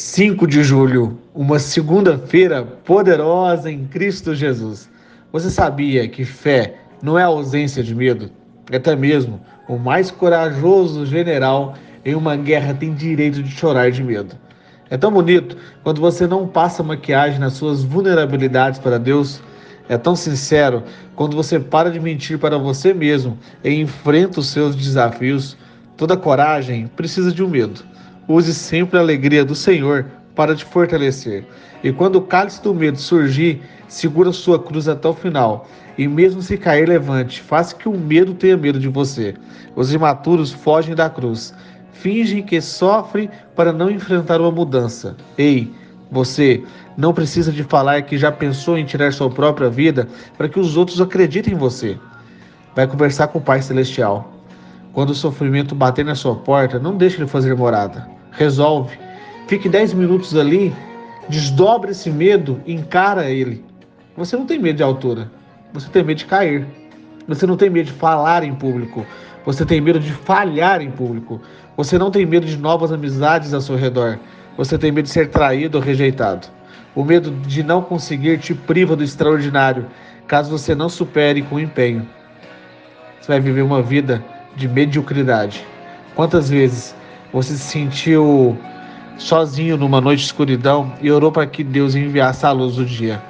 Cinco de julho, uma segunda-feira poderosa em Cristo Jesus. Você sabia que fé não é ausência de medo? Até mesmo o mais corajoso general em uma guerra tem direito de chorar de medo. É tão bonito quando você não passa maquiagem nas suas vulnerabilidades para Deus. É tão sincero quando você para de mentir para você mesmo e enfrenta os seus desafios. Toda coragem precisa de um medo. Use sempre a alegria do Senhor para te fortalecer. E quando o cálice do medo surgir, segura sua cruz até o final. E mesmo se cair, levante. Faça que o medo tenha medo de você. Os imaturos fogem da cruz. Fingem que sofrem para não enfrentar uma mudança. Ei, você não precisa de falar que já pensou em tirar sua própria vida para que os outros acreditem em você. Vai conversar com o Pai Celestial. Quando o sofrimento bater na sua porta, não deixe ele fazer morada. Resolve Fique 10 minutos ali, desdobre esse medo, encara ele. Você não tem medo de altura, você tem medo de cair. Você não tem medo de falar em público, você tem medo de falhar em público. Você não tem medo de novas amizades ao seu redor, você tem medo de ser traído ou rejeitado. O medo de não conseguir te priva do extraordinário, caso você não supere com empenho. Você vai viver uma vida de mediocridade. Quantas vezes você se sentiu sozinho numa noite de escuridão e orou para que Deus enviasse a luz do dia.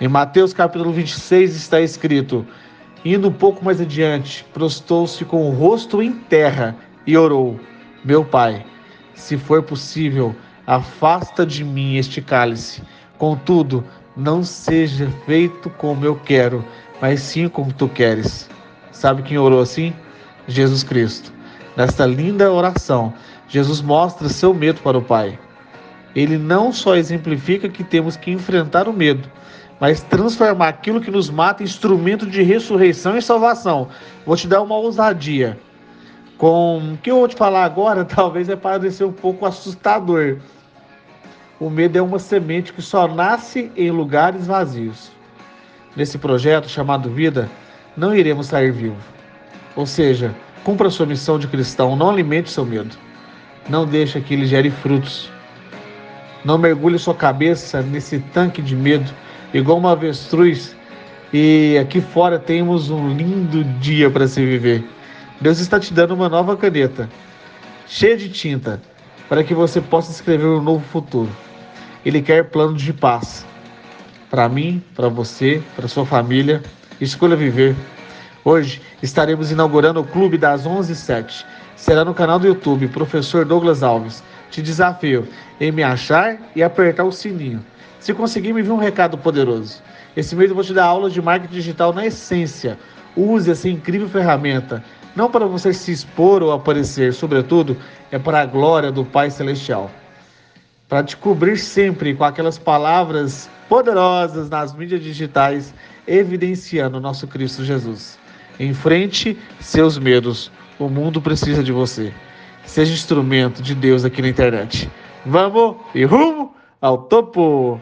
Em Mateus capítulo 26 está escrito: Indo um pouco mais adiante, prostou-se com o rosto em terra e orou: Meu pai, se for possível, afasta de mim este cálice. Contudo, não seja feito como eu quero, mas sim como tu queres. Sabe quem orou assim? Jesus Cristo. Nesta linda oração, Jesus mostra seu medo para o Pai. Ele não só exemplifica que temos que enfrentar o medo, mas transformar aquilo que nos mata em instrumento de ressurreição e salvação. Vou te dar uma ousadia. Com o que eu vou te falar agora, talvez é parecer um pouco assustador. O medo é uma semente que só nasce em lugares vazios. Nesse projeto chamado Vida, não iremos sair vivos. Ou seja, cumpra sua missão de cristão, não alimente seu medo. Não deixe que ele gere frutos. Não mergulhe sua cabeça nesse tanque de medo, igual uma avestruz. E aqui fora temos um lindo dia para se viver. Deus está te dando uma nova caneta, cheia de tinta, para que você possa escrever um novo futuro. Ele quer planos de paz. Para mim, para você, para sua família. Escolha viver. Hoje estaremos inaugurando o Clube das 11h07 será no canal do YouTube Professor Douglas Alves. Te desafio em me achar e apertar o sininho. Se conseguir, me envie um recado poderoso. Esse mês eu vou te dar aulas de marketing digital na essência. Use essa incrível ferramenta, não para você se expor ou aparecer, sobretudo, é para a glória do Pai Celestial. Para te cobrir sempre com aquelas palavras poderosas nas mídias digitais, evidenciando o nosso Cristo Jesus. Enfrente seus medos. O mundo precisa de você. Seja instrumento de Deus aqui na internet. Vamos e rumo ao topo!